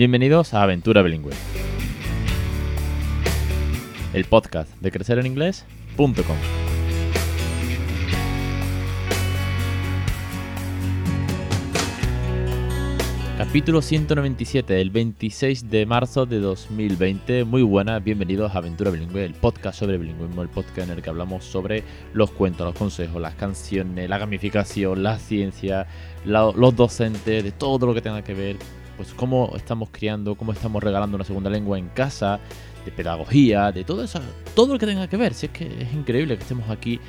Bienvenidos a Aventura Bilingüe, el podcast de crecereninglés.com. Capítulo 197, el 26 de marzo de 2020. Muy buenas, bienvenidos a Aventura Bilingüe, el podcast sobre bilingüismo, el podcast en el que hablamos sobre los cuentos, los consejos, las canciones, la gamificación, la ciencia, los docentes, de todo lo que tenga que ver, pues cómo estamos criando, cómo estamos regalando una segunda lengua en casa, de pedagogía, de todo eso, todo lo que tenga que ver. Si es que es increíble que estemos aquí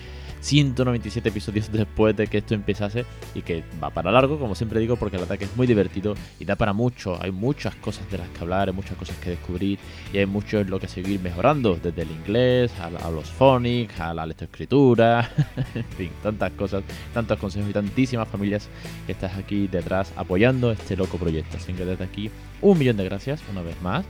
197 episodios después de que esto empezase y que va para largo, como siempre digo, porque el ataque es muy divertido y da para mucho. Hay muchas cosas de las que hablar, hay muchas cosas que descubrir y hay mucho en lo que seguir mejorando, desde el inglés a, los phonics, a la lectoescritura, en fin, tantas cosas, tantos consejos y tantísimas familias que estás aquí detrás apoyando este loco proyecto. Así que desde aquí, un millón de gracias una vez más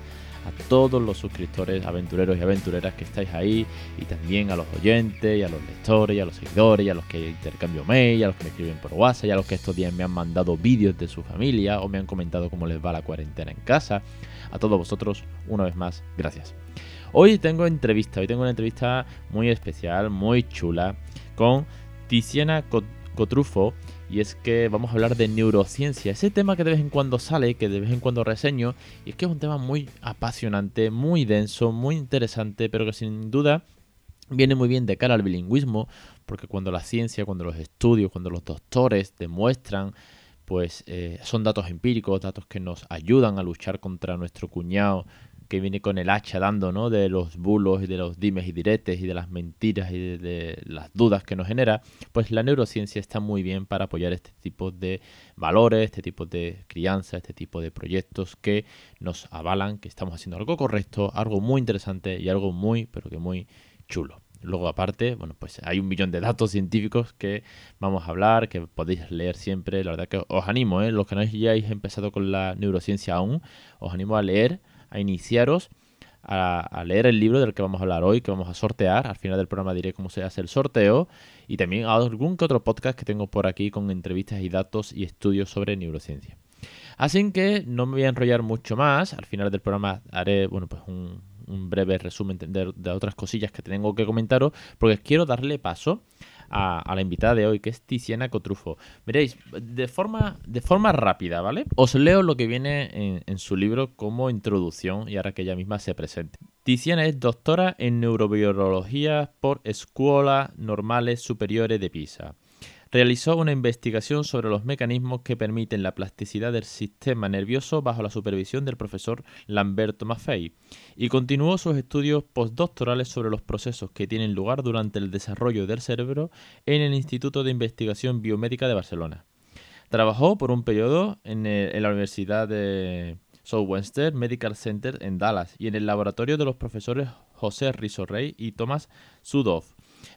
a todos los suscriptores, aventureros y aventureras que estáis ahí, y también a los oyentes, y a los lectores, y a los seguidores, y a los que intercambio mail, y a los que me escriben por WhatsApp, y a los que estos días me han mandado vídeos de su familia o me han comentado cómo les va la cuarentena en casa. A todos vosotros, una vez más, gracias. Hoy tengo entrevista, hoy tengo una entrevista muy especial, muy chula, con Tiziana Cotrufo, y es que vamos a hablar de neurociencia, ese tema que de vez en cuando sale, que de vez en cuando reseño, y es que es un tema muy apasionante, muy denso, muy interesante, pero que sin duda viene muy bien de cara al bilingüismo, porque cuando la ciencia, cuando los estudios, cuando los doctores demuestran pues eh, son datos empíricos, datos que nos ayudan a luchar contra nuestro cuñado que viene con el hacha dando, ¿no? De los bulos y de los dimes y diretes y de las mentiras y de, las dudas que nos genera, pues la neurociencia está muy bien para apoyar este tipo de valores, este tipo de crianza, este tipo de proyectos que nos avalan que estamos haciendo algo correcto, algo muy interesante y algo muy, pero que muy chulo. Luego, aparte, bueno, pues hay un millón de datos científicos que vamos a hablar, que podéis leer siempre. La verdad que os animo, ¿eh? los que no hayáis empezado con la neurociencia aún, os animo a leer a iniciaros a, leer el libro del que vamos a hablar hoy, que vamos a sortear. Al final del programa diré cómo se hace el sorteo. Y también algún que otro podcast que tengo por aquí con entrevistas y datos y estudios sobre neurociencia. Así que no me voy a enrollar mucho más. Al final del programa haré, bueno, pues un, breve resumen de, otras cosillas que tengo que comentaros, porque quiero darle paso a, la invitada de hoy, que es Tiziana Cotrufo. Veréis, de forma, de forma rápida, ¿vale? Os leo lo que viene en, en su libro como introducción y ahora que ella misma se presente. Tiziana es doctora en neurobiología por Escuela Normales Superiores de Pisa. Realizó una investigación sobre los mecanismos que permiten la plasticidad del sistema nervioso bajo la supervisión del profesor Lamberto Maffei y continuó sus estudios postdoctorales sobre los procesos que tienen lugar durante el desarrollo del cerebro en el Instituto de Investigación Biomédica de Barcelona. Trabajó por un periodo en, la Universidad de Southwestern Medical Center en Dallas y en el laboratorio de los profesores José Rey y Tomás Sudov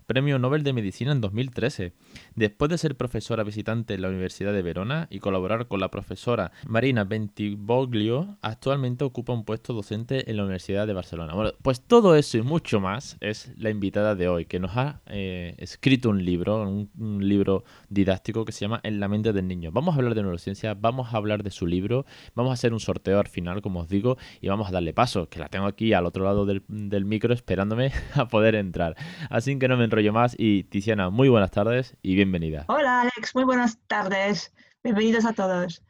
Premio Nobel de Medicina en 2013. Después de ser profesora visitante en la Universidad de Verona y colaborar con la profesora Marina Bentivoglio, actualmente ocupa un puesto docente en la Universidad de Barcelona. Bueno, pues todo eso y mucho más es la invitada de hoy, que nos ha eh, escrito un libro, un, libro didáctico que se llama En la mente del niño. Vamos a hablar de neurociencia, vamos a hablar de su libro, vamos a hacer un sorteo al final, como os digo, y vamos a darle paso, que la tengo aquí al otro lado del, del micro esperándome a poder entrar. Así que no me enrollo más y Tiziana, muy buenas tardes y bienvenida. Hola Alex, muy buenas tardes. Bienvenidos a todos.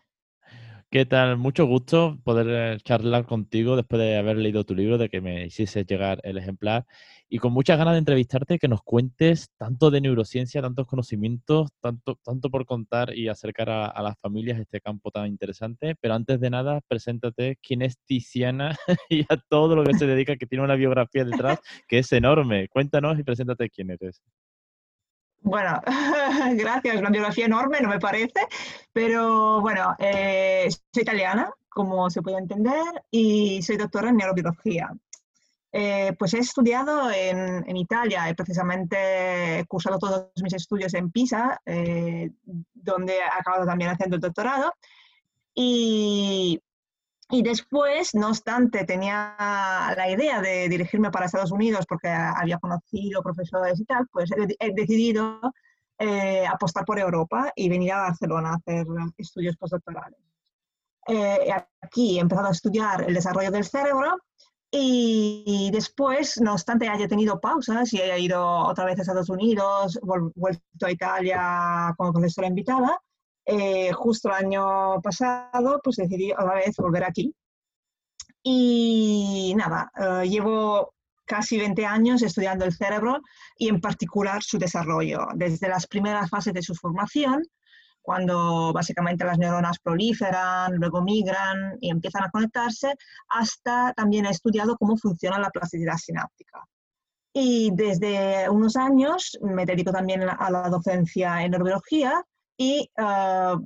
¿Qué tal? Mucho gusto poder eh, charlar contigo después de haber leído tu libro, de que me hiciese llegar el ejemplar y con muchas ganas de entrevistarte, que nos cuentes tanto de neurociencia, tantos conocimientos, tanto, tanto por contar y acercar a, las familias este campo tan interesante. Pero antes de nada, preséntate quién es Tiziana y a todo lo que se dedica, que tiene una biografía detrás que es enorme. Cuéntanos y preséntate quién eres. Bueno, gracias, una biografía enorme, no me parece, pero bueno, eh, soy italiana, como se puede entender, y soy doctora en neurobiología. Eh, pues he estudiado en, Italia, he precisamente cursado todos mis estudios en Pisa, eh, donde he acabado también haciendo el doctorado. Y, y, después, no obstante, tenía la idea de dirigirme para Estados Unidos porque había conocido profesores y tal, pues he, decidido eh, apostar por Europa y venir a Barcelona a hacer estudios postdoctorales. Eh, aquí he empezado a estudiar el desarrollo del cerebro y después, no obstante, haya tenido pausas y haya ido otra vez a Estados Unidos, vuelto a Italia como profesora invitada, eh, justo el año pasado, pues decidí otra vez volver aquí. Y nada, eh, llevo casi 20 años estudiando el cerebro y en particular su desarrollo, desde las primeras fases de su formación cuando básicamente las neuronas proliferan, luego migran y empiezan a conectarse, hasta también he estudiado cómo funciona la plasticidad sináptica. Y desde unos años me dedico también a la docencia en neurobiología y uh,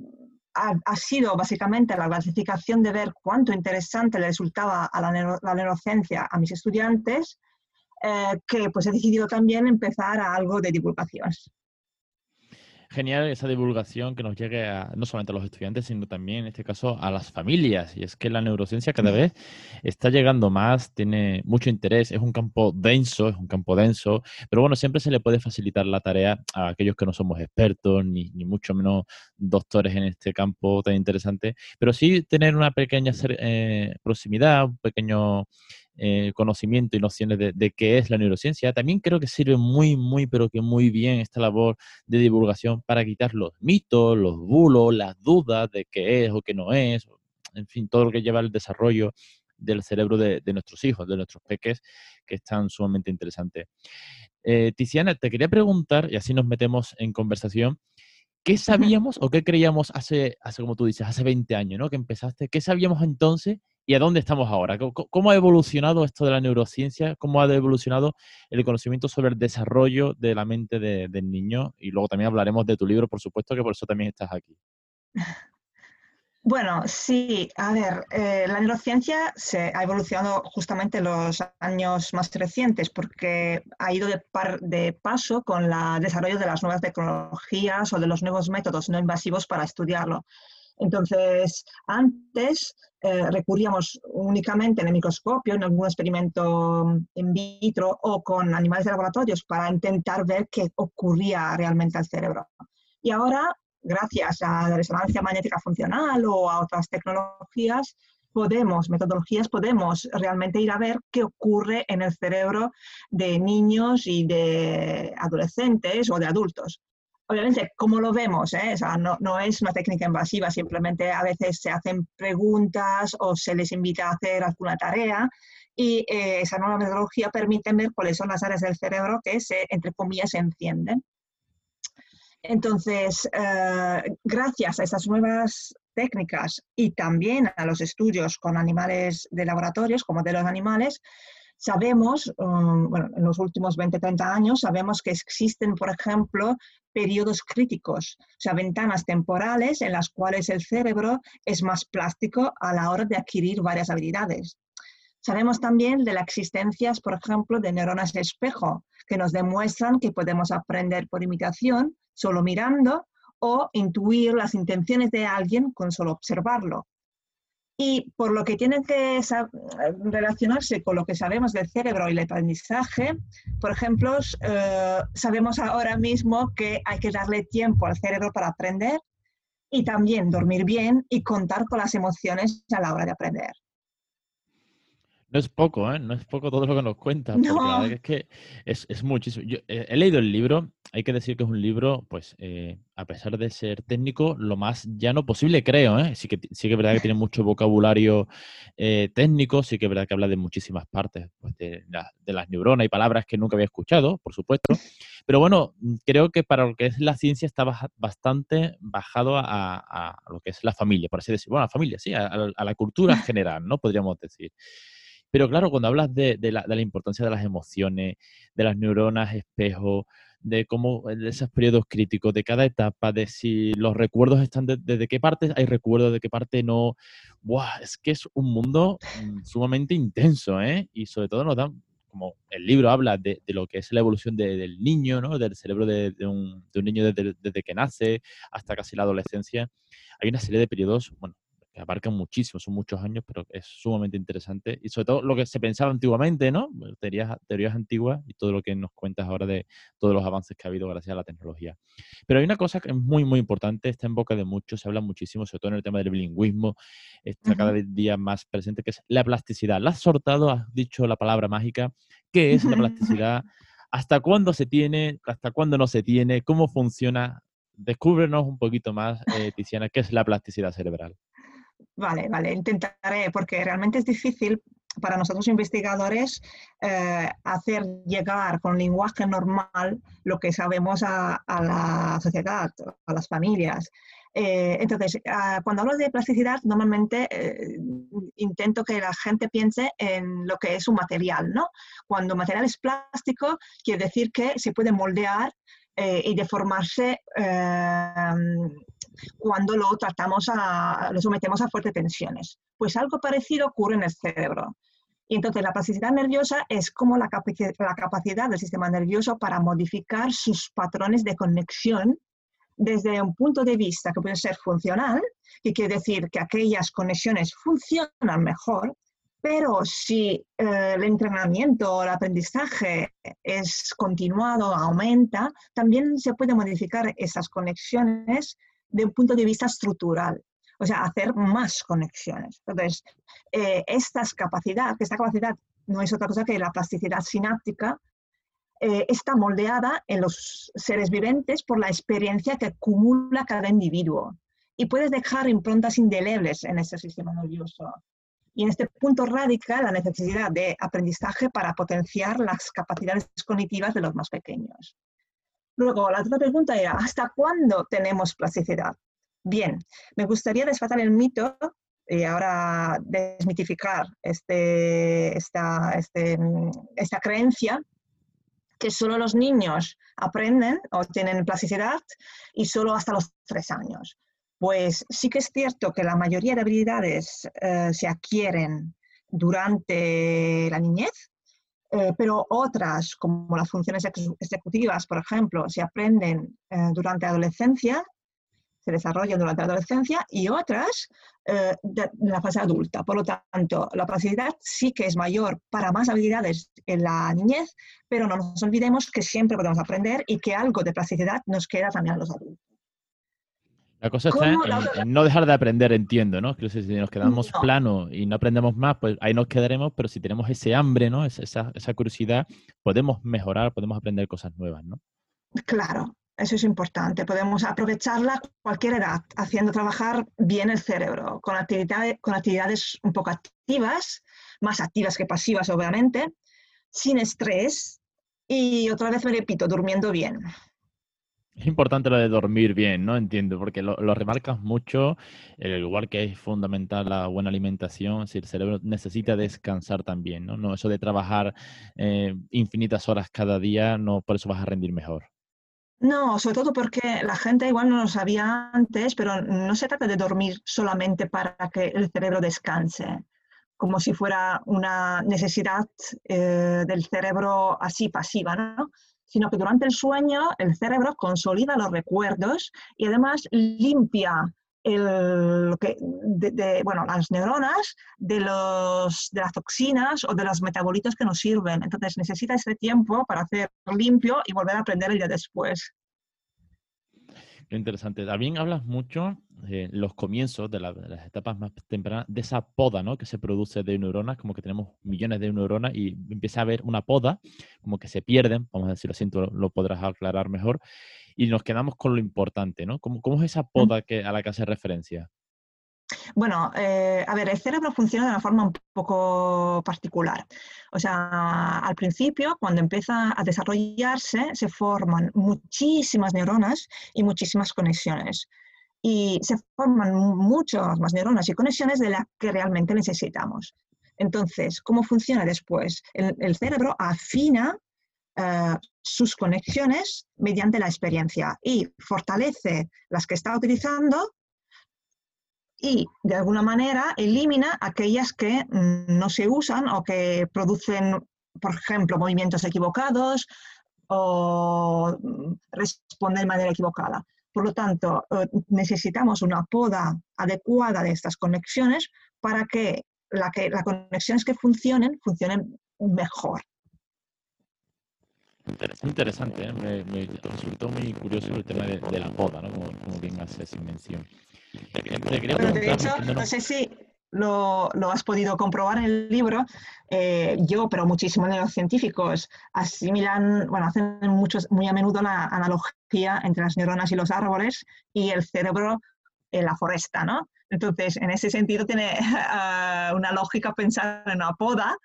ha, sido básicamente la clasificación de ver cuánto interesante le resultaba a la, la neurociencia a mis estudiantes, eh, que pues he decidido también empezar a algo de divulgación genial esa divulgación que nos llegue a, no solamente a los estudiantes, sino también en este caso a las familias. Y es que la neurociencia cada vez está llegando más, tiene mucho interés, es un campo denso, es un campo denso, pero bueno, siempre se le puede facilitar la tarea a aquellos que no somos expertos, ni, ni mucho menos doctores en este campo tan interesante, pero sí tener una pequeña eh, proximidad, un pequeño eh, conocimiento y nociones de, qué es la neurociencia, también creo que sirve muy, muy, pero que muy bien esta labor de divulgación para quitar los mitos, los bulos, las dudas de qué es o qué no es, en fin, todo lo que lleva al desarrollo del cerebro de, nuestros hijos, de nuestros peques, que están sumamente interesantes. Eh, Tiziana, te quería preguntar, y así nos metemos en conversación, ¿qué sabíamos o qué creíamos hace, hace, como tú dices, hace 20 años, ¿no? Que empezaste, ¿qué sabíamos entonces y a dónde estamos ahora. ¿Cómo, ha evolucionado esto de la neurociencia? ¿Cómo ha evolucionado el conocimiento sobre el desarrollo de la mente del niño? Y luego también hablaremos de tu libro, por supuesto, que por eso también estás aquí. Bueno, sí, a ver, eh, la neurociencia se ha evolucionado justamente en los años más recientes porque ha ido de, de paso con el desarrollo de las nuevas tecnologías o de los nuevos métodos no invasivos para estudiarlo. Entonces, antes eh, recurríamos únicamente en el microscopio, en algún experimento in vitro o con animales de laboratorios para intentar ver qué ocurría realmente al cerebro. Y ahora, gracias a la resonancia magnética funcional o a otras tecnologías, podemos, metodologías, podemos realmente ir a ver qué ocurre en el cerebro de niños y de adolescentes o de adultos obviamente, como lo vemos, ¿eh? no, es una técnica invasiva, simplemente a veces se hacen preguntas o se les invita a hacer alguna tarea y eh, esa nueva metodología permite ver cuáles son las áreas del cerebro que se, entre comillas, se encienden. Entonces, eh, gracias a estas nuevas técnicas y también a los estudios con animales de laboratorios, como de los animales, Sabemos, um, bueno, en los últimos 20, 30 años, sabemos que existen, por ejemplo, periodos críticos, o sea, ventanas temporales en las cuales el cerebro es más plástico a la hora de adquirir varias habilidades. Sabemos también de la existencia, por ejemplo, de neuronas de espejo, que nos demuestran que podemos aprender por imitación, solo mirando, o intuir las intenciones de alguien con solo observarlo y por lo que tienen que relacionarse con lo que sabemos del cerebro y el aprendizaje, por ejemplo, eh, sabemos ahora mismo que hay que darle tiempo al cerebro para aprender y también dormir bien y contar con las emociones a la hora de aprender. No es poco, ¿eh? No es poco todo lo que nos cuenta. Porque la verdad es que es, muchísimo. Yo he leído el libro, hay que decir que es un libro, pues, eh, a pesar de ser técnico, lo más llano posible, creo, ¿eh? Sí que, sí que es verdad que tiene mucho vocabulario eh, técnico, sí que es verdad que habla de muchísimas partes, pues, de, las neuronas y palabras que nunca había escuchado, por supuesto. Pero bueno, creo que para lo que es la ciencia está bastante bajado a, lo que es la familia, por así decirlo. Bueno, la familia, sí, a, a la cultura general, ¿no? Podríamos decir. Pero claro, cuando hablas de, la, importancia de las emociones, de las neuronas espejo, de cómo de esos periodos críticos, de cada etapa, de si los recuerdos están desde qué parte hay recuerdos, de qué parte no. ¡Buah! Es que es un mundo mm, sumamente intenso, ¿eh? Y sobre todo nos dan, como el libro habla de, lo que es la evolución del niño, ¿no? Del cerebro de, un, niño desde, desde, que nace hasta casi la adolescencia. Hay una serie de periodos, bueno, abarca muchísimo, son muchos años, pero es sumamente interesante. Y sobre todo lo que se pensaba antiguamente, ¿no? Teorías, teorías antiguas y todo lo que nos cuentas ahora de todos los avances que ha habido gracias a la tecnología. Pero hay una cosa que es muy, muy importante, está en boca de muchos, se habla muchísimo, sobre todo en el tema del bilingüismo, está cada día más presente, que es la plasticidad. La has sortado, has dicho la palabra mágica. ¿Qué es la plasticidad? ¿Hasta cuándo se tiene? ¿Hasta cuándo no se tiene? ¿Cómo funciona? Descúbrenos un poquito más, eh, Tiziana, qué es la plasticidad cerebral. Vale, vale, intentaré, porque realmente es difícil para nosotros investigadores eh, hacer llegar con lenguaje normal lo que sabemos a, la sociedad, a las familias. Eh, entonces, ah, cuando hablo de plasticidad, normalmente eh, intento que la gente piense en lo que es un material, ¿no? Cuando material es plástico, quiere decir que se puede moldear y deformarse cuando lo tratamos a, lo sometemos a fuertes tensiones. Pues algo parecido ocurre en el cerebro. Y entonces la plasticidad nerviosa es como la, la capacidad del sistema nervioso para modificar sus patrones de conexión desde un punto de vista que puede ser funcional, que quiere decir que aquellas conexiones funcionan mejor, pero si eh, el entrenamiento o el aprendizaje es continuado, aumenta, también se puede modificar esas conexiones de un punto de vista estructural o sea, hacer más conexiones. Entonces, eh, esta capacidad, esta capacidad no es otra cosa que la plasticidad sináptica, eh, está moldeada en los seres viventes por la experiencia que acumula cada individuo. Y puedes dejar improntas indelebles en ese sistema nervioso. Y en este punto radica la necesidad de aprendizaje para potenciar las capacidades cognitivas de los más pequeños. Luego, la otra pregunta era, ¿hasta cuándo tenemos plasticidad? Bien, me gustaría desfatar el mito y ahora desmitificar este, esta, este, esta creencia que solo los niños aprenden o tienen plasticidad y solo hasta los tres años. Pues sí que es cierto que la mayoría de habilidades eh, se adquieren durante la niñez, eh, pero otras, como las funciones ejecutivas, por ejemplo, se aprenden eh, durante la adolescencia se desarrollan durante la adolescencia y otras eh, la fase adulta. Por lo tanto, la plasticidad sí que es mayor para más habilidades en la niñez, pero no nos olvidemos que siempre podemos aprender y que algo de plasticidad nos queda también a los adultos. La cosa está en, no dejar de aprender, entiendo, ¿no? Que si nos quedamos plano y no aprendemos más, pues ahí nos quedaremos, pero si tenemos ese hambre, ¿no? Esa, esa curiosidad, podemos mejorar, podemos aprender cosas nuevas, ¿no? Claro, eso es importante. Podemos aprovecharla cualquier edad, haciendo trabajar bien el cerebro, con, actividades, con actividades un poco activas, más activas que pasivas, obviamente, sin estrés y otra vez me repito, durmiendo bien. Es importante lo de dormir bien, ¿no? Entiendo, porque lo, remarcas mucho, igual que es fundamental la buena alimentación, si el cerebro necesita descansar también, ¿no? no eso de trabajar eh, infinitas horas cada día, no por eso vas a rendir mejor. No, sobre todo porque la gente igual no lo sabía antes, pero no se trata de dormir solamente para que el cerebro descanse, como si fuera una necesidad eh, del cerebro así pasiva, ¿no? Sino que durante el sueño el cerebro consolida los recuerdos y además limpia el, que, de, bueno, las neuronas de, los, de las toxinas o de los metabolitos que nos sirven. Entonces necesita ese tiempo para hacer limpio y volver a aprender el día después. Qué interesante. También hablas mucho de los comienzos de, las etapas más tempranas, de esa poda ¿no? que se produce de neuronas, como que tenemos millones de neuronas y empieza a haber una poda, como que se pierden, vamos a decirlo así, tú lo podrás aclarar mejor, y nos quedamos con lo importante, ¿no? ¿Cómo, cómo es esa poda que, a la que hace referencia? Bueno, eh, a ver, el cerebro funciona de una forma un poco particular. O sea, al principio, cuando empieza a desarrollarse, se forman muchísimas neuronas y muchísimas conexiones. Y se forman muchas más neuronas y conexiones de las que realmente necesitamos. Entonces, ¿cómo funciona después? El, cerebro afina eh, sus conexiones mediante la experiencia y fortalece las que está utilizando y de alguna manera elimina aquellas que mm, no se usan o que producen, por ejemplo, movimientos equivocados o mm, responden de manera equivocada. Por lo tanto, eh, necesitamos una poda adecuada de estas conexiones para que, la que las conexiones que funcionen funcionen mejor. Interesante, ¿eh? me, resultó muy curioso el tema de, la poda, ¿no? como, bien haces mención. De hecho, no sé si lo, has podido comprobar en el libro, eh, yo, pero muchísimos de los científicos asimilan, bueno, hacen muchos, muy a menudo la analogía entre las neuronas y los árboles y el cerebro en la foresta, ¿no? Entonces, en ese sentido, tiene ah, una lógica pensar en una poda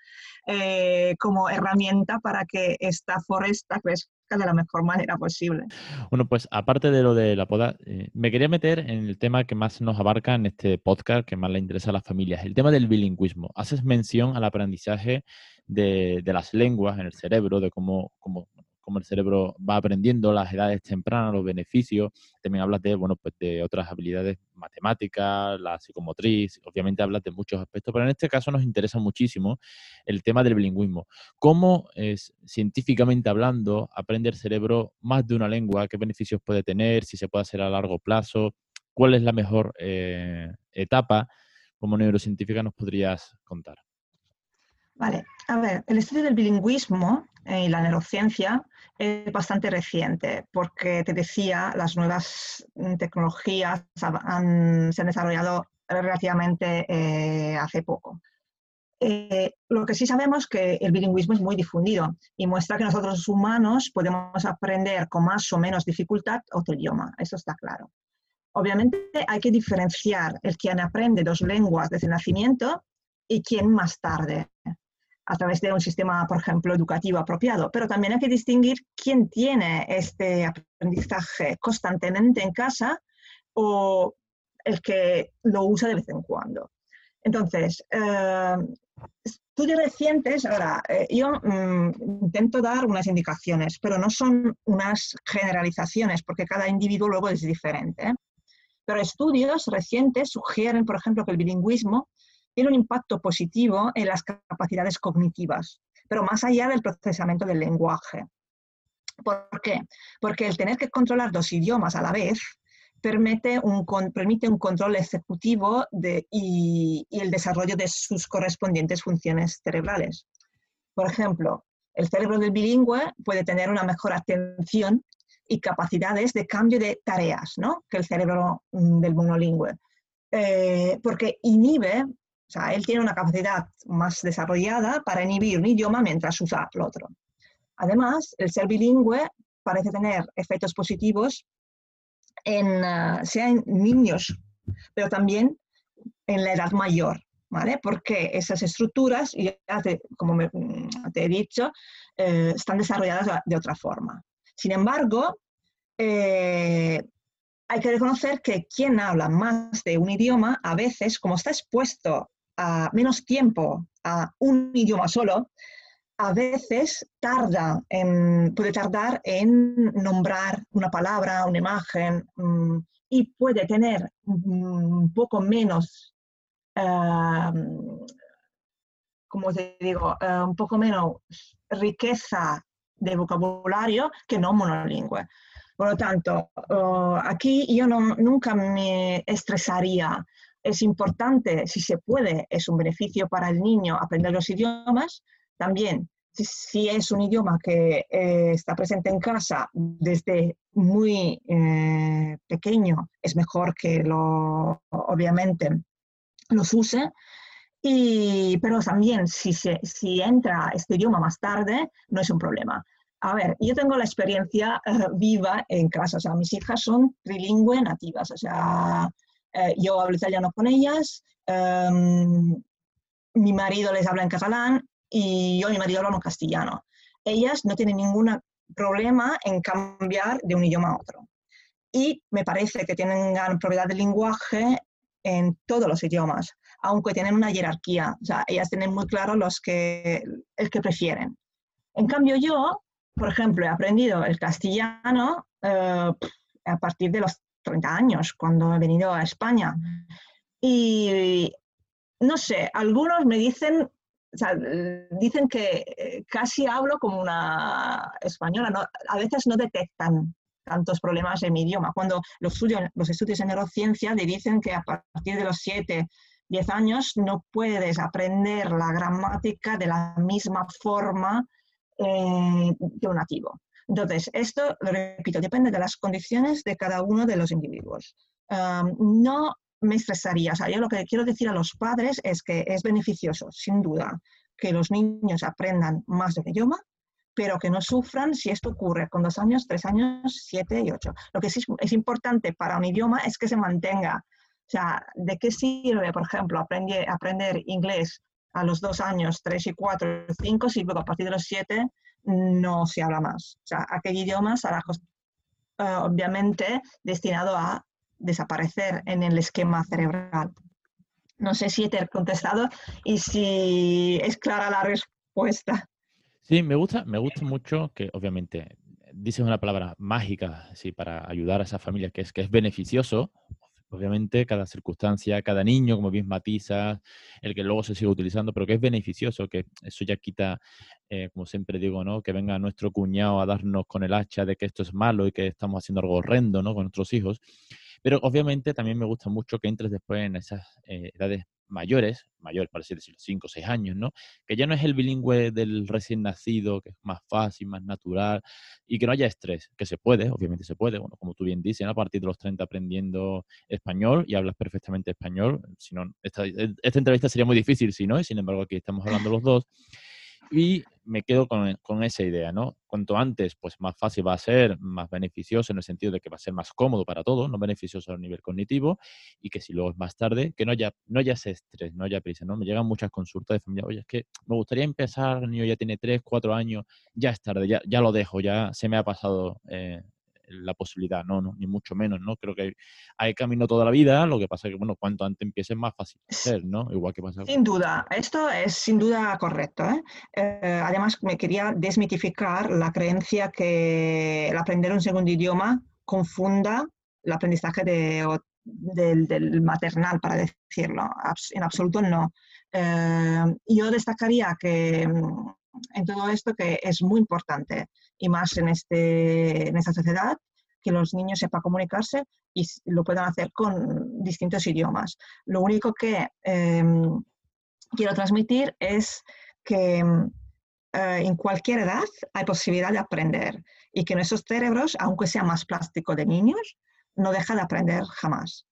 eh, como herramienta para que esta foresta crezca de la mejor manera posible. Bueno, pues aparte de lo de la poda, eh, me quería meter en el tema que más nos abarca en este podcast, que más le interesa a las familias, el tema del bilingüismo. Haces mención al aprendizaje de, de las lenguas en el cerebro, de cómo, cómo cómo el cerebro va aprendiendo las edades tempranas, los beneficios. También hablas de, bueno, pues de otras habilidades matemáticas, la psicomotriz, obviamente hablas de muchos aspectos, pero en este caso nos interesa muchísimo el tema del bilingüismo. ¿Cómo es, científicamente hablando, aprende el cerebro más de una lengua? ¿Qué beneficios puede tener? Si se puede hacer a largo plazo. ¿Cuál es la mejor eh, etapa? Como neurocientífica nos podrías contar. Vale, a ver, el estudio del bilingüismo y la neurociencia es bastante reciente, porque te decía, las nuevas tecnologías se han desarrollado relativamente eh, hace poco. Eh, lo que sí sabemos es que el bilingüismo es muy difundido y muestra que nosotros humanos podemos aprender con más o menos dificultad otro idioma, eso está claro. Obviamente hay que diferenciar el quien aprende dos lenguas desde el nacimiento y quien más tarde a través de un sistema, por ejemplo, educativo apropiado, pero también hay que distinguir quién tiene este aprendizaje constantemente en casa o el que lo usa de vez en cuando. Entonces, eh, estudios recientes, ahora, eh, yo mm, intento dar unas indicaciones, pero no son unas generalizaciones, porque cada individuo luego es diferente. ¿eh? Pero estudios recientes sugieren, por ejemplo, que el bilingüismo tiene un impacto positivo en las capacidades cognitivas, pero más allá del procesamiento del lenguaje. ¿Por qué? Porque el tener que controlar dos idiomas a la vez permite un, permite un control ejecutivo y el desarrollo de sus correspondientes funciones cerebrales. Por ejemplo, el cerebro del bilingüe puede tener una mejor atención y capacidades de cambio de tareas ¿no? que el cerebro mm, del monolingüe, eh, porque inhibe o sea, él tiene una capacidad más desarrollada para inhibir un idioma mientras usa el otro. Además, el ser bilingüe parece tener efectos positivos en, eh, sea en niños, pero también en la edad mayor, ¿vale? Porque esas estructuras, ya como mm, te he dicho, eh, están desarrolladas de otra forma. Sin embargo, eh, hay que reconocer que quien habla más de un idioma, a veces, como está expuesto a menos tiempo a un idioma solo, a veces tarda en, puede tardar en nombrar una palabra, una imagen, mm, y puede tener un poco menos, uh, como te digo, eh, un poco menos riqueza de vocabulario que no monolingüe. Por lo tanto, oh, aquí yo nunca me estresaría es importante, si se puede, es un beneficio para el niño aprender los idiomas. También, si, es un idioma que eh, está presente en casa desde muy eh, pequeño, es mejor que lo, obviamente, los use. Y, pero también, si, se, si entra este idioma más tarde, no es un problema. A ver, yo tengo la experiencia eh, viva en casa, o sea, mis hijas son trilingüe nativas, o sea, eh, yo hablo italiano con ellas, em, mi marido les habla en catalán y yo y mi marido hablamos castellano. Ellas no tienen ningún problema en cambiar de un idioma a otro. Y me parece que tienen gran propiedad de lenguaje en todos los idiomas, aunque tienen una jerarquía. O sea, ellas tienen muy claro los que, el que prefieren. En cambio, yo, por ejemplo, he aprendido el castellano eh, a partir de los 30 años cuando he venido a España. Y no sé, algunos me dicen, dicen que eh, casi hablo como una española, a veces no detectan tantos problemas en mi idioma. Cuando los estudios, los estudios en neurociencia le dicen que a partir de los 7, 10 años no puedes aprender la gramática de la misma forma eh, de un nativo. Entonces, esto, lo repito, depende de las condiciones de cada uno de los individuos. no me estresaría. O sea, yo lo que quiero decir a los padres es que es beneficioso, sin duda, que los niños aprendan más del idioma, pero que no sufran si esto ocurre con dos años, tres años, siete y ocho. Lo que sí es importante para un idioma es que se mantenga. O sea, ¿de qué sirve, por ejemplo, aprender, aprender inglés a los dos años, tres y cuatro, cinco, si luego a partir de los siete no se habla más? O sea, aquel idioma será uh, obviamente destinado a desaparecer en el esquema cerebral. No sé si te he contestado y si es clara la respuesta. Sí, me gusta, me gusta mucho que obviamente dices una palabra mágica sí, para ayudar a esa familia, que es que es beneficioso. Obviamente, cada circunstancia, cada niño, como bien matiza, el que luego se sigue utilizando, pero que es beneficioso, que eso ya quita, eh, como siempre digo, ¿no? Que venga nuestro cuñado a darnos con el hacha de que esto es malo y que estamos haciendo algo horrendo, ¿no? Con nuestros hijos. Pero obviamente también me gusta mucho que entres después en esas eh, edades mayores, mayores para decirlo, 5 o 6 años, ¿no? Que ya no es el bilingüe del recién nacido, que es más fácil, más natural, y que no haya estrés, que se puede, obviamente se puede, bueno, como tú bien dices, a partir de los 30 aprendiendo español y hablas perfectamente español, si no, esta, esta entrevista sería muy difícil si no, y sin embargo aquí estamos hablando los dos. Y me quedo con, con, esa idea, ¿no? Cuanto antes, pues más fácil va a ser, más beneficioso en el sentido de que va a ser más cómodo para todos, no beneficioso a nivel cognitivo, y que si luego es más tarde, que no haya, no haya ese estrés, no haya prisa, ¿no? Me llegan muchas consultas de familia, oye, es que me gustaría empezar, el niño ya tiene 3, 4 años, ya es tarde, ya, ya lo dejo, ya se me ha pasado eh, la posibilidad, no, no, ni mucho menos, ¿no? Creo que hay, camino toda la vida, lo que pasa es que, bueno, cuanto antes empiece es más fácil ser, ¿no? Igual que pasa. Sin duda, esto es sin duda correcto. ¿eh? Eh, además, me quería desmitificar la creencia que el aprender un segundo idioma confunda el aprendizaje de, del, maternal, para decirlo. En absoluto no. Eh, yo destacaría que mm, en todo esto que es muy importante y más en, este, en esta sociedad, que los niños sepan comunicarse y lo puedan hacer con distintos idiomas. Lo único que em, quiero transmitir es que em, eh, en cualquier edad hay posibilidad de aprender y que nuestros cerebros, aunque sea más plástico de niños, no deja de aprender jamás.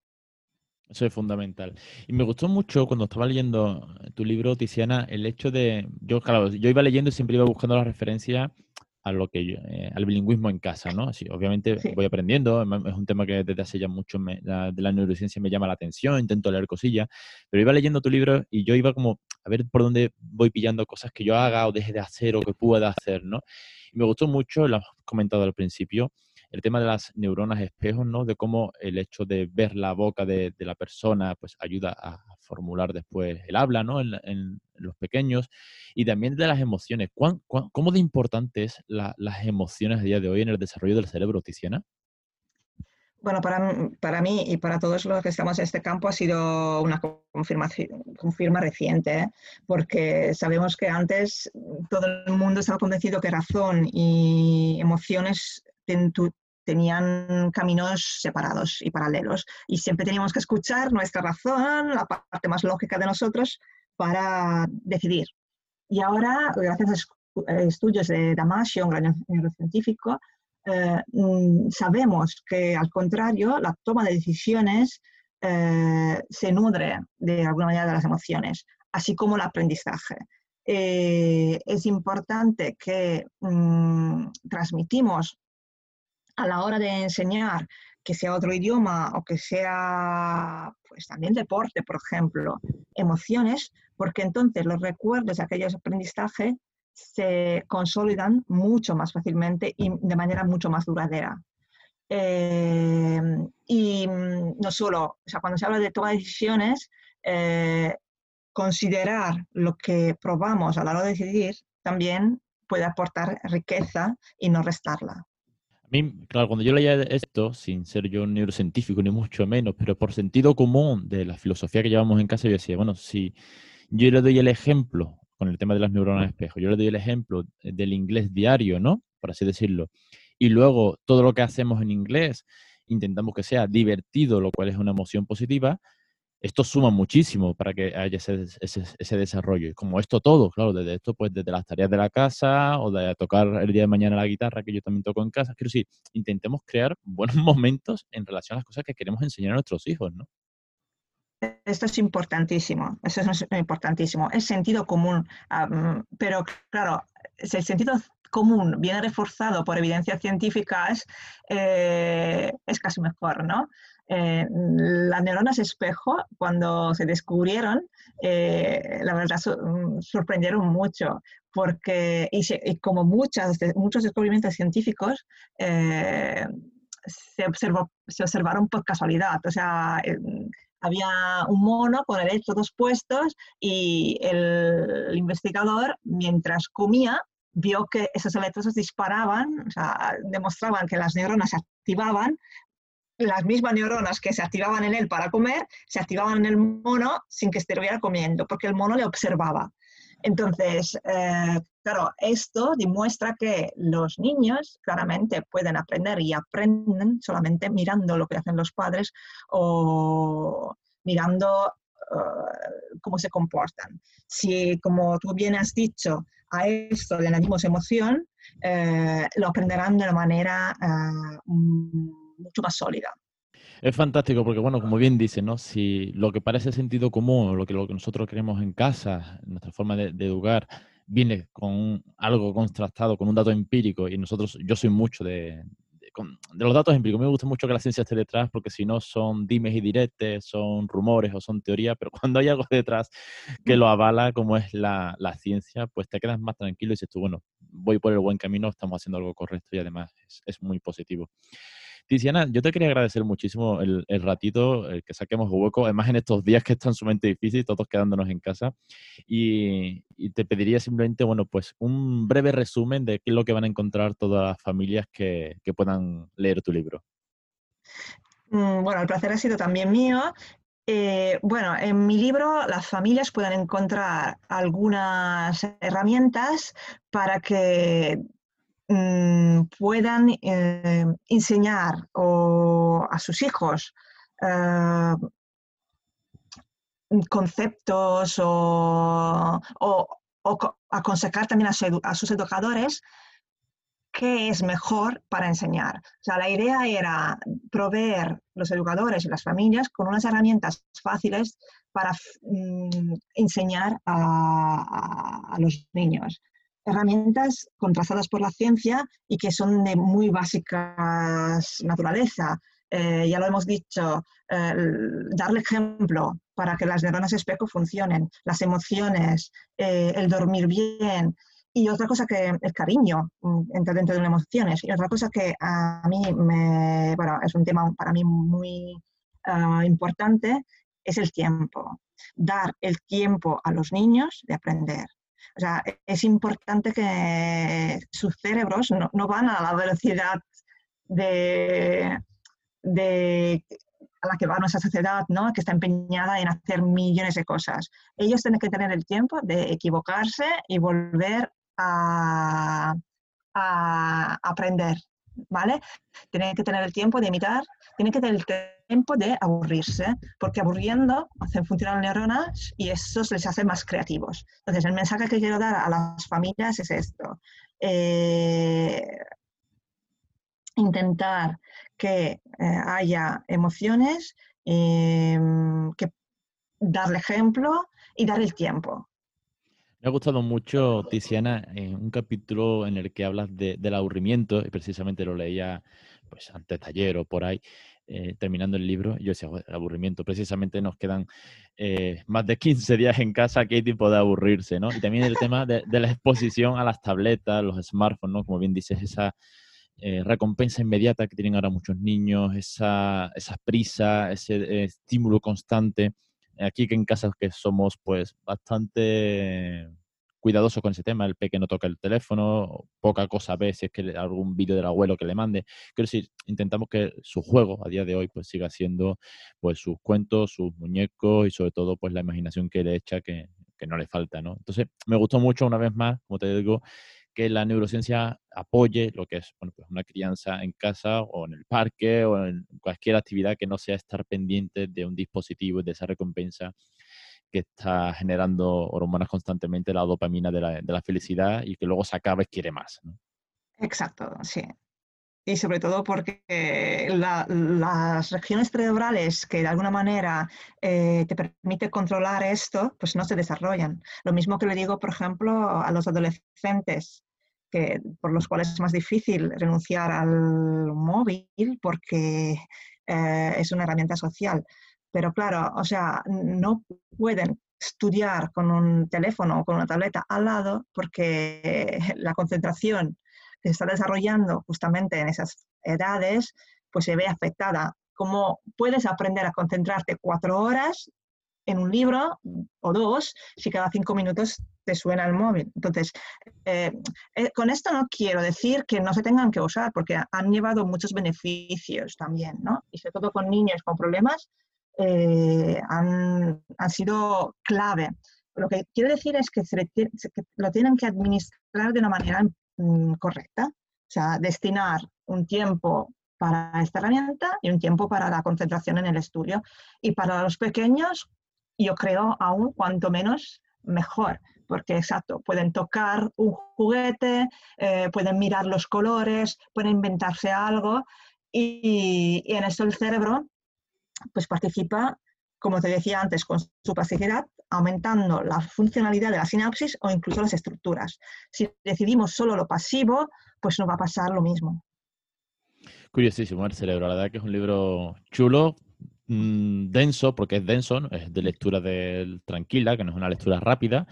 Eso es fundamental. Y me gustó mucho cuando estaba leyendo tu libro, Tiziana, el hecho de, yo claro, yo iba leyendo y siempre iba buscando la referencia a lo que eh, al bilingüismo en casa, ¿no? Así, obviamente voy aprendiendo, es un tema que desde hace ya mucho de la neurociencia me llama la atención, intento leer cosillas, pero iba leyendo tu libro y yo iba como a ver por dónde voy pillando cosas que yo haga o deje de hacer o que pueda hacer, ¿no? Y me gustó mucho, lo has comentado al principio, el tema de las neuronas espejos, ¿no? De cómo el hecho de ver la boca de, la persona, pues ayuda a formular después el habla, ¿no? En, los pequeños. Y también de las emociones. cómo de importantes las emociones a día de hoy en el desarrollo del cerebro, Tiziana? Bueno, para, para, mí y para todos los que estamos en este campo ha sido una confirmación, confirma reciente, ¿eh? porque sabemos que antes todo el mundo estaba convencido que razón y emociones tenían caminos separados y paralelos. Y siempre teníamos que escuchar nuestra razón, la parte más lógica de nosotros, para decidir. Y ahora, gracias a estudios de Damasio, un gran neurocientífico, eh, mm, sabemos que al contrario, la toma de decisiones eh, se nutre de alguna manera de las emociones, así como el aprendizaje. Eh, es importante que mm, transmitimos a la hora de enseñar, que sea otro idioma o que sea pues también deporte, por ejemplo, emociones, porque entonces los recuerdos de aquellos aprendizajes se consolidan mucho más fácilmente y de manera mucho más duradera. Eh, y mm, no solo, o sea, cuando se habla de toma de decisiones, eh, considerar lo que probamos a la hora de decidir también puede aportar riqueza y no restarla mí, claro, cuando yo leía esto, sin ser yo un neurocientífico ni mucho menos, pero por sentido común de la filosofía que llevamos en casa, yo decía, bueno, si yo le doy el ejemplo con el tema de las neuronas espejo, yo le doy el ejemplo del inglés diario, ¿no? Por así decirlo, y luego todo lo que hacemos en inglés intentamos que sea divertido, lo cual es una emoción positiva, esto suma muchísimo para que haya ese, ese, desarrollo. Y como esto todo, claro, desde esto, pues desde las tareas de la casa o de tocar el día de mañana la guitarra, que yo también toco en casa, quiero decir, intentemos crear buenos momentos en relación a las cosas que queremos enseñar a nuestros hijos, ¿no? Esto es importantísimo, eso es importantísimo. Es sentido común, pero claro, si el sentido común viene reforzado por evidencias científicas, eh, es casi mejor, ¿no? Eh, las neuronas espejo, cuando se descubrieron, eh, la verdad mm, sorprendieron mucho, porque, y, como muchas, muchos descubrimientos científicos, eh, se, observó, se observaron por casualidad. O sea, había un mono con electrodos puestos y el investigador, mientras comía, vio que esos electrodos disparaban, o sea, demostraban que las neuronas se activaban las mismas neuronas que se activaban en él para comer, se activaban en el mono sin que estuviera comiendo, porque el mono le observaba. Entonces, eh, claro, esto demuestra que los niños claramente pueden aprender y aprenden solamente mirando lo que hacen los padres o mirando eh, cómo se comportan. Si, como tú bien has dicho, a esto le añadimos emoción, eh, lo aprenderán de una manera mucho más sólida. Es fantástico porque, bueno, como bien dice, ¿no? Si lo que parece sentido común, lo que, lo que nosotros queremos en casa, nuestra forma de, educar, viene con algo contrastado, con un dato empírico, y nosotros, yo soy mucho de, de, los datos empíricos. Me gusta mucho que la ciencia esté detrás, porque si no son dimes y diretes, son rumores o son teorías, pero cuando hay algo detrás que lo avala, como es la, la ciencia, pues te quedas más tranquilo y dices tú, bueno, voy por el buen camino, estamos haciendo algo correcto y además es muy positivo. Tiziana, yo te quería agradecer muchísimo el, ratito, el que saquemos hueco, además en estos días que están sumamente difíciles, todos quedándonos en casa. Y, te pediría simplemente, bueno, pues un breve resumen de qué es lo que van a encontrar todas las familias que, puedan leer tu libro. Mm, bueno, el placer ha sido también mío. Eh, bueno, en mi libro las familias pueden encontrar algunas herramientas para que Mm, puedan eh, enseñar a sus hijos eh, conceptos o, aconsejar también a, sus educadores qué es mejor para enseñar. O sea, la idea era proveer los educadores y las familias con unas herramientas fáciles para mm, enseñar a, los niños herramientas contrastadas por la ciencia y que son de muy básica naturaleza. Eh, ya lo hemos dicho, eh, darle ejemplo para que las neuronas espejo funcionen, las emociones, eh, el dormir bien. Y otra cosa que el cariño mm, entra dentro de las emociones. Y otra cosa que a mí me, bueno, es un tema para mí muy importante, es el tiempo. Dar el tiempo a los niños de aprender. O sea, es importante que sus cerebros no, van a la velocidad de, a la que va nuestra sociedad, ¿no? que está empeñada en hacer millones de cosas. Ellos tienen que tener el tiempo de equivocarse y volver a, a aprender. ¿Vale? Tienen que tener el tiempo de imitar, tienen que tener el tiempo de aburrirse, porque aburriendo hacen funcionar neuronas y eso les hace más creativos. Entonces, el mensaje que quiero dar a las familias es esto. Eh, intentar que eh, haya emociones, em, que darle ejemplo y dar el tiempo. Me ha gustado mucho, Tiziana, en un capítulo en el que hablas del aburrimiento, y precisamente lo leía pues antes de ayer o por ahí, eh, terminando el libro, yo decía, el aburrimiento, precisamente nos quedan eh, más de 15 días en casa, ¿qué tipo de aburrirse? ¿no? Y también el tema de, la exposición a las tabletas, los smartphones, ¿no? como bien dices, esa eh, recompensa inmediata que tienen ahora muchos niños, esa, esa prisa, ese estímulo constante aquí que en casa que somos pues bastante cuidadosos con ese tema, el pequeño toca el teléfono, poca cosa ve si es que algún vídeo del abuelo que le mande. Quiero decir, intentamos que su juego a día de hoy pues siga siendo pues sus cuentos, sus muñecos y sobre todo pues la imaginación que le echa que, que no le falta, ¿no? Entonces, me gustó mucho una vez más, como te digo, que la neurociencia apoye lo que es bueno, pues una crianza en casa o en el parque o en cualquier actividad que no sea estar pendiente de un dispositivo y de esa recompensa que está generando hormonas constantemente, la dopamina de la, de la felicidad y que luego se acaba y quiere más. Exacto, sí. Y sobre todo porque las regiones cerebrales que de alguna manera eh, te permite controlar esto, pues no se desarrollan. Lo mismo que le digo, por ejemplo, a los adolescentes, que, por los cuales es más difícil renunciar al móvil porque eh, es una herramienta social. Pero claro, o sea, no pueden estudiar con un teléfono o con una tableta al lado porque la concentración se está desarrollando justamente en esas edades, pues se ve afectada. ¿Cómo puedes aprender a concentrarte cuatro horas en un libro o dos si cada cinco minutos te suena el móvil. Entonces, eh, eh, con esto no quiero decir que no se tengan que usar, porque han llevado muchos beneficios también, ¿no? Y sobre todo con niños con problemas, eh, han, sido clave. Lo que quiero decir es que, lo tienen que administrar de una manera mm, correcta, o sea, destinar un tiempo para esta herramienta y un tiempo para la concentración en el estudio. Y para los pequeños, yo creo aún cuanto menos mejor, porque exacto, pueden tocar un juguete, eh, pueden mirar los colores, pueden inventarse algo y, y en eso el cerebro pues participa, como te decía antes, con su plasticidad, aumentando la funcionalidad de la sinapsis o incluso las estructuras. Si decidimos solo lo pasivo, pues no va a pasar lo mismo. Curiosísimo el cerebro, la verdad que es un libro chulo, Mm, denso, porque es denso, es de lectura tranquila, que no es una lectura rápida,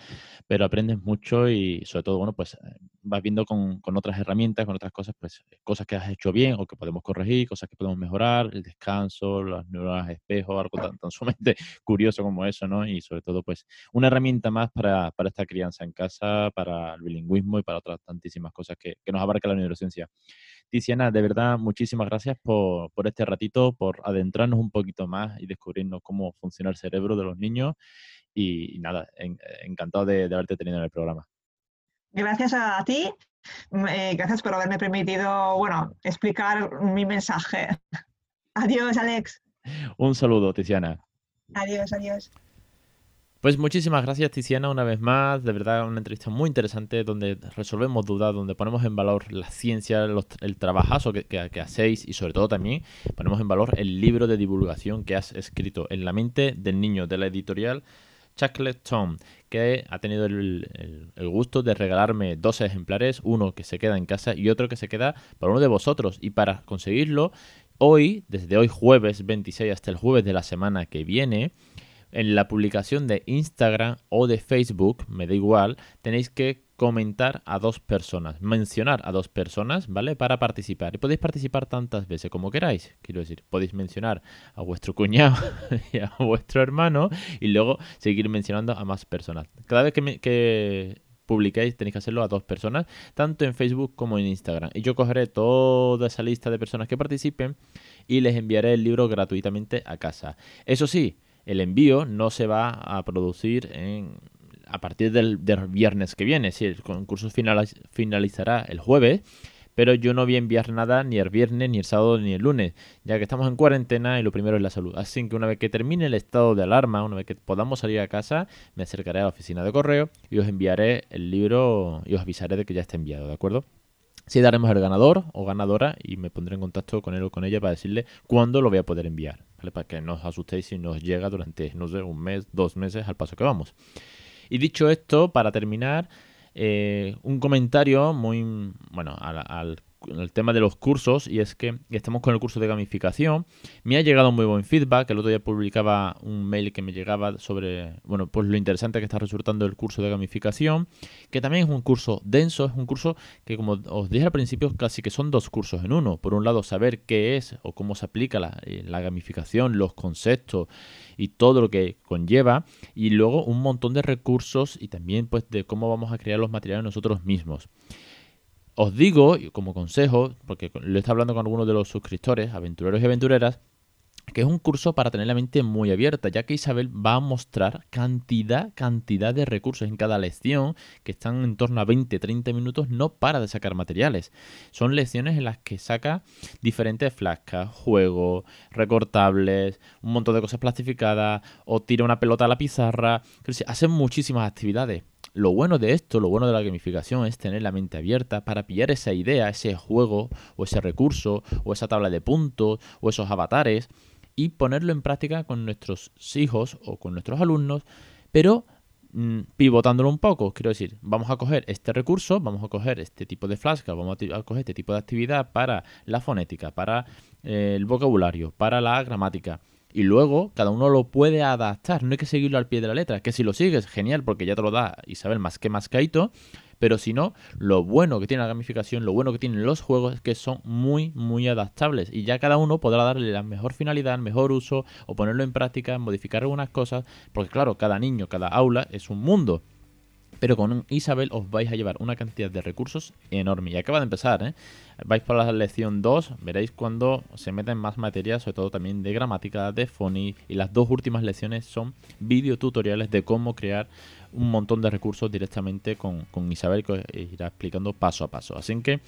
pero aprendes mucho y sobre todo, bueno, pues eh, vas viendo con, otras herramientas, con otras cosas, pues cosas que has hecho bien o que podemos corregir, cosas que podemos mejorar, el descanso, las neuronas espejo, algo tan, sumamente curioso como eso, ¿no? Y sobre todo, pues una herramienta más para, esta crianza en casa, para el bilingüismo y para otras tantísimas cosas que, que nos abarca la neurociencia. Tiziana, de verdad, muchísimas gracias por, este ratito, por adentrarnos un poquito más y descubrirnos cómo funciona el cerebro de los niños. Y, nada, encantado de, haberte tenido en el programa. Gracias a ti, mm, eh, gracias por haberme permitido, bueno, explicar mi mensaje. Adiós, Alex. Un saludo, Tiziana. Adiós, adiós. Pues muchísimas gracias Tiziana una vez más, de verdad una entrevista muy interesante donde resolvemos dudas, donde ponemos en valor la ciencia, el trabajazo que, hacéis y sobre todo también ponemos en valor el libro de divulgación que has escrito en la mente del niño de la editorial Tom, que ha tenido el, el, gusto de regalarme dos ejemplares, uno que se queda en casa y otro que se queda para uno de vosotros. Y para conseguirlo, hoy, desde hoy jueves 26 hasta el jueves de la semana que viene, en la publicación de Instagram o de Facebook, me da igual, tenéis que comentar a dos personas, mencionar a dos personas, ¿vale? Para participar. Y podéis participar tantas veces como queráis. Quiero decir, podéis mencionar a vuestro cuñado y a vuestro hermano y luego seguir mencionando a más personas. Cada vez que, que publiquéis tenéis que hacerlo a dos personas, tanto en Facebook como en Instagram. Y yo cogeré toda esa lista de personas que participen y les enviaré el libro gratuitamente a casa. Eso sí, el envío no se va a producir a partir del, viernes que viene. Sí, el concurso finalizará el jueves, pero yo no voy a enviar nada ni el viernes, ni el sábado, ni el lunes, ya que estamos en cuarentena y lo primero es la salud. Así que una vez que termine el estado de alarma, una vez que podamos salir a casa, me acercaré a la oficina de correo y os enviaré el libro y os avisaré de que ya está enviado, ¿de acuerdo? Sí daremos el ganador o ganadora y me pondré en contacto con él o con ella para decirle cuándo lo voy a poder enviar, Para que no os asustéis si nos llega durante, no sé, un mes, dos meses al paso que vamos. Y dicho esto, para terminar, eh, un comentario muy, bueno, al el tema de los cursos y es que estamos con el curso de gamificación. Me ha llegado muy buen feedback. El otro día publicaba un mail que me llegaba sobre, bueno, pues lo interesante que está resultando el curso de gamificación, que también es un curso denso, es un curso que como os dije al principio casi que son dos cursos en uno. Por un lado saber qué es o cómo se aplica la, eh, la gamificación, los conceptos y todo lo que conlleva y luego un montón de recursos y también pues de cómo vamos a crear los materiales nosotros mismos. Os digo, como consejo, porque lo he estado hablando con algunos de los suscriptores, aventureros y aventureras, que es un curso para tener la mente muy abierta, ya que Isabel va a mostrar cantidad, cantidad de recursos en cada lección, que están en torno a 20-30 minutos, no para de sacar materiales. Son lecciones en las que saca diferentes flascas, juegos, recortables, un montón de cosas plastificadas, o tira una pelota a la pizarra, hacen muchísimas actividades. Lo bueno de esto, lo bueno de la gamificación es tener la mente abierta para pillar esa idea, ese juego, o ese recurso, o esa tabla de puntos, o esos avatares, y ponerlo en práctica con nuestros hijos o con nuestros alumnos, pero mm, pivotándolo un poco. Quiero decir, vamos a coger este recurso, vamos a coger este tipo de flasca, vamos a coger este tipo de actividad para la fonética, para eh, el vocabulario, para la gramática. Y luego cada uno lo puede adaptar, no hay que seguirlo al pie de la letra, que si lo sigues, genial, porque ya te lo da Isabel más que más caito, pero si no, lo bueno que tiene la gamificación, lo bueno que tienen los juegos es que son muy, muy adaptables. Y ya cada uno podrá darle la mejor finalidad, el mejor uso o ponerlo en práctica, modificar algunas cosas, porque claro, cada niño, cada aula es un mundo. Pero con Isabel os vais a llevar una cantidad de recursos enorme. Y acaba de empezar, ¿eh? Vais por la lección 2, veréis cuando se meten más materias, sobre todo también de gramática, de phonics. Y las dos últimas lecciones son videotutoriales de cómo crear un montón de recursos directamente con, Isabel que os irá explicando paso a paso. Así que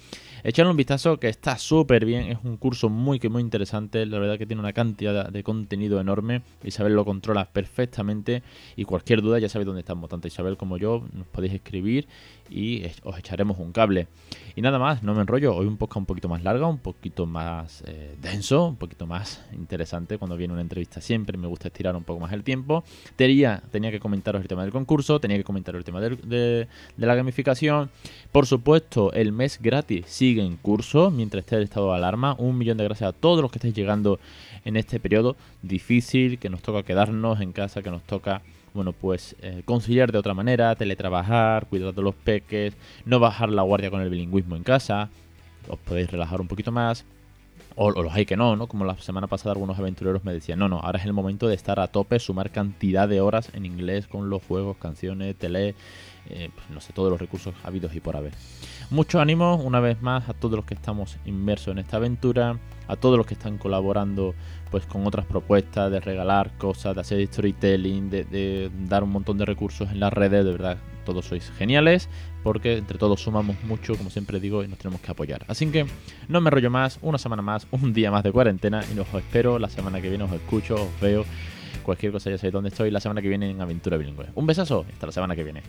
echarle un vistazo que está súper bien, es un curso muy que muy interesante, la verdad que tiene una cantidad de contenido enorme, Isabel lo controla perfectamente y cualquier duda ya sabéis dónde estamos, tanto Isabel como yo, nos podéis escribir y os echaremos un cable. Y nada más, no me enrollo, hoy un podcast un poquito más largo, un poquito más eh, denso, un poquito más interesante cuando viene una entrevista siempre, me gusta estirar un poco más el tiempo. Tenía, tenía que comentaros el tema del concurso, tenía que comentar el tema de, la gamificación. Por supuesto, el mes gratis sigue en curso mientras esté el estado de alarma. Un millón de gracias a todos los que estáis llegando en este periodo difícil, que nos toca quedarnos en casa, que nos toca bueno, pues eh, conciliar de otra manera, teletrabajar, cuidar de los peques, no bajar la guardia con el bilingüismo en casa, os podéis relajar un poquito más. O, los hay que no, ¿no? Como la semana pasada algunos aventureros me decían, no, no, ahora es el momento de estar a tope, sumar cantidad de horas en inglés con los juegos, canciones, tele, eh, pues no sé, todos los recursos habidos y por haber. Mucho ánimo una vez más a todos los que estamos inmersos en esta aventura, a todos los que están colaborando pues con otras propuestas de regalar cosas, de hacer storytelling, de, dar un montón de recursos en las redes, de verdad, todos sois geniales, porque entre todos sumamos mucho, como siempre digo, y nos tenemos que apoyar. Así que no me rollo más, una semana más, un día más de cuarentena, y os espero la semana que viene, os escucho, os veo, cualquier cosa ya sabéis dónde estoy, la semana que viene en Aventura Bilingüe. Un besazo, hasta la semana que viene.